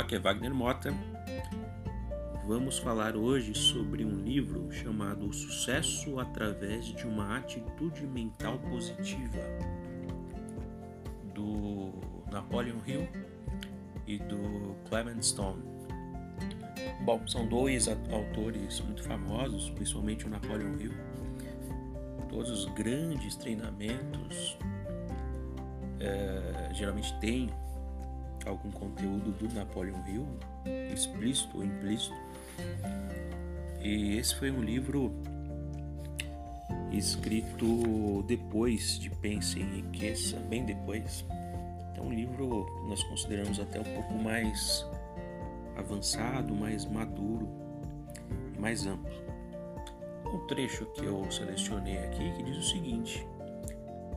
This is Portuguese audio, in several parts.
Que é Wagner Mota. Vamos falar hoje sobre um livro chamado O Sucesso através de uma Atitude Mental Positiva, do Napoleon Hill e do Clement Stone. Bom, são dois autores muito famosos, principalmente o Napoleon Hill. Todos os grandes treinamentos é, geralmente têm algum conteúdo do Napoleon Hill, explícito ou implícito. E esse foi um livro escrito depois de Pense em Enriqueça, bem depois. É um livro que nós consideramos até um pouco mais avançado, mais maduro e mais amplo. Um trecho que eu selecionei aqui que diz o seguinte: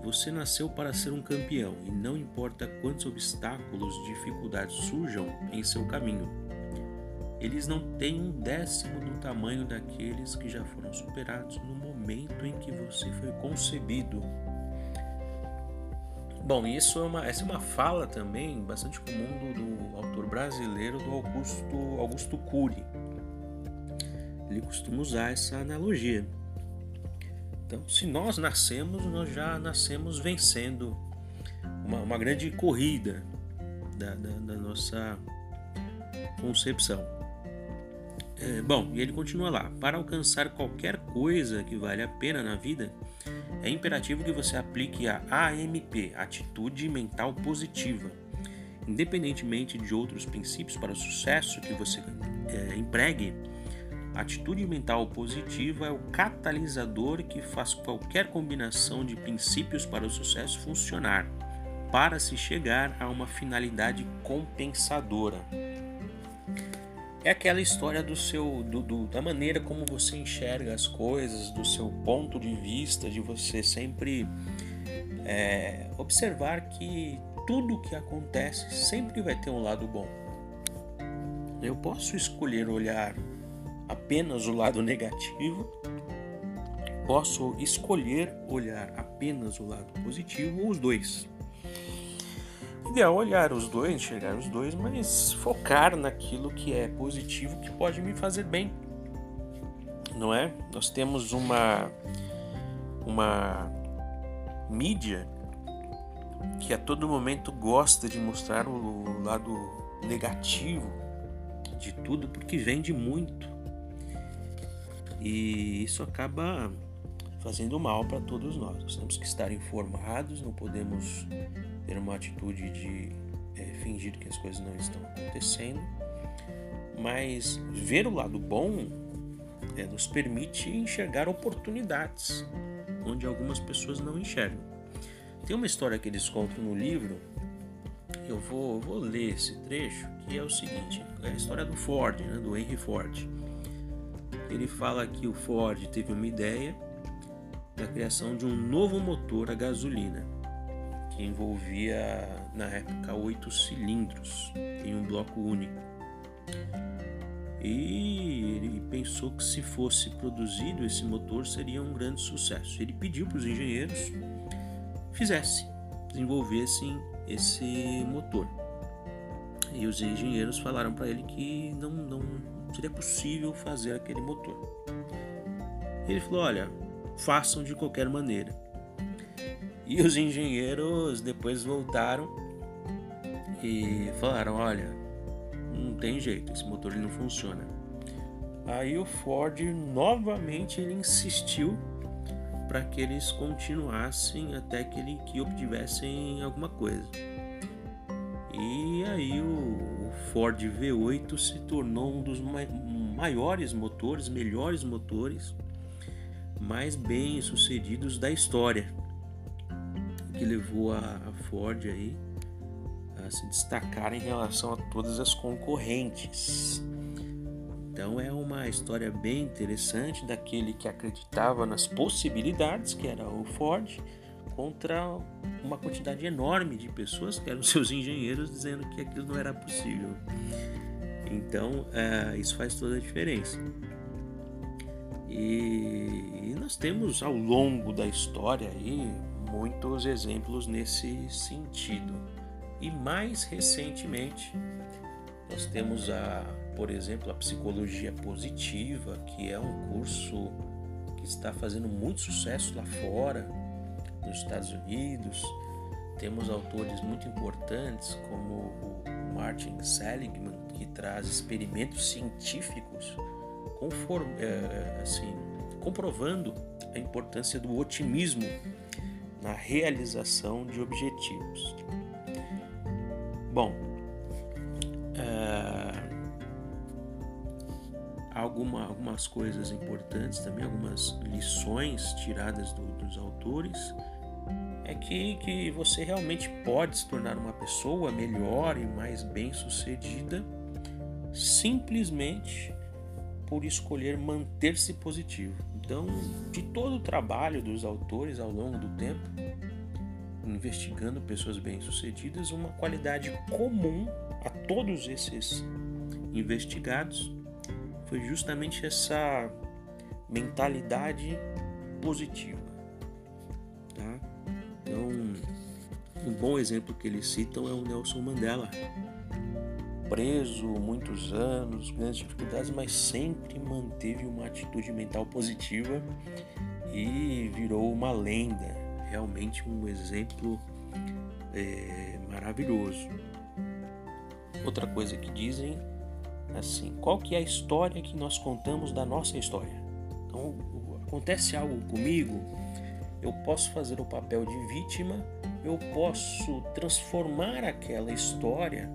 Você nasceu para ser um campeão e não importa quantos obstáculos, dificuldades surjam em seu caminho. Eles não têm um décimo do tamanho daqueles que já foram superados no momento em que você foi concebido. Bom, isso é uma, essa é uma fala também bastante comum do, do autor brasileiro do Augusto, Augusto Cury. Ele costuma usar essa analogia. Então, se nós nascemos, nós já nascemos vencendo uma, uma grande corrida da, da, da nossa concepção. É, bom, e ele continua lá: para alcançar qualquer coisa que vale a pena na vida, é imperativo que você aplique a AMP, Atitude Mental Positiva. Independentemente de outros princípios para o sucesso que você é, empregue, atitude mental positiva é o catalisador que faz qualquer combinação de princípios para o sucesso funcionar, para se chegar a uma finalidade compensadora é aquela história do seu do, do, da maneira como você enxerga as coisas, do seu ponto de vista, de você sempre é, observar que tudo que acontece sempre vai ter um lado bom. Eu posso escolher olhar apenas o lado negativo, posso escolher olhar apenas o lado positivo ou os dois ideal olhar os dois, enxergar os dois, mas focar naquilo que é positivo, que pode me fazer bem. Não é? Nós temos uma uma mídia que a todo momento gosta de mostrar o lado negativo de tudo porque vende muito. E isso acaba fazendo mal para todos nós. Nós temos que estar informados, não podemos ter uma atitude de é, fingir que as coisas não estão acontecendo, mas ver o lado bom é, nos permite enxergar oportunidades onde algumas pessoas não enxergam. Tem uma história que eles contam no livro, eu vou, vou ler esse trecho, que é o seguinte: é a história do Ford, né, do Henry Ford. Ele fala que o Ford teve uma ideia da criação de um novo motor a gasolina, que envolvia na época oito cilindros em um bloco único. E ele pensou que se fosse produzido esse motor seria um grande sucesso. Ele pediu para os engenheiros fizessem, desenvolvessem esse motor. E os engenheiros falaram para ele que não, não seria possível fazer aquele motor. Ele falou: Olha, façam de qualquer maneira. E os engenheiros depois voltaram e falaram: olha, não tem jeito, esse motor ele não funciona. Aí o Ford novamente ele insistiu para que eles continuassem até que, ele, que obtivessem alguma coisa. E aí o Ford V8 se tornou um dos maiores motores, melhores motores mais bem sucedidos da história, que levou a, Ford aí a se destacar em relação a todas as concorrentes. Então é uma história bem interessante daquele que acreditava nas possibilidades, que era o Ford, contra uma quantidade enorme de pessoas que eram seus engenheiros dizendo que aquilo não era possível. Então é, isso faz toda a diferença. E, e nós temos ao longo da história aí muitos exemplos nesse sentido. E mais recentemente, Nós temos a, por exemplo, a psicologia positiva, que é um curso que está fazendo muito sucesso lá fora, nos Estados Unidos. Temos autores muito importantes como o Martin Seligman, que traz experimentos científicos conform, é, assim, comprovando a importância do otimismo na realização de objetivos. Bom, é, alguma, algumas coisas importantes também, algumas lições tiradas do, dos autores é que, que você realmente pode se tornar uma pessoa melhor e mais bem sucedida simplesmente por escolher manter-se positivo. Então, de todo o trabalho dos autores ao longo do tempo, investigando pessoas bem-sucedidas, uma qualidade comum a todos esses investigados foi justamente essa mentalidade positiva. Tá? Então, um bom exemplo que eles citam é o Nelson Mandela, preso muitos anos, grandes dificuldades, mas sempre manteve uma atitude mental positiva e virou uma lenda, realmente um exemplo é, maravilhoso. Outra coisa que dizem assim, qual que é a história que nós contamos da nossa história? Então, acontece algo comigo, eu posso fazer o papel de vítima, eu posso transformar aquela história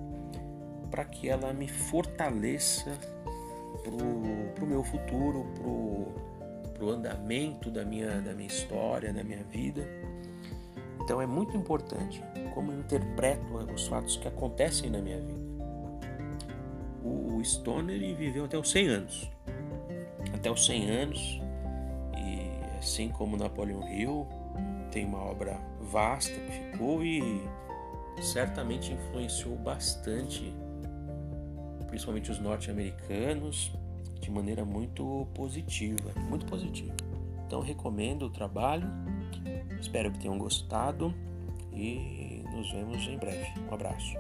para que ela me fortaleça para o meu futuro, para o andamento da minha, da minha história, da minha vida. Então é muito importante como eu interpreto os fatos que acontecem na minha vida. O Stoner viveu até os 100 anos. Até os 100 anos, assim como Napoleão Hill, tem uma obra vasta que ficou e certamente influenciou bastante principalmente os norte-americanos, de maneira muito positiva, muito positiva. Então recomendo o trabalho, espero que tenham gostado e nos vemos em breve. Um abraço.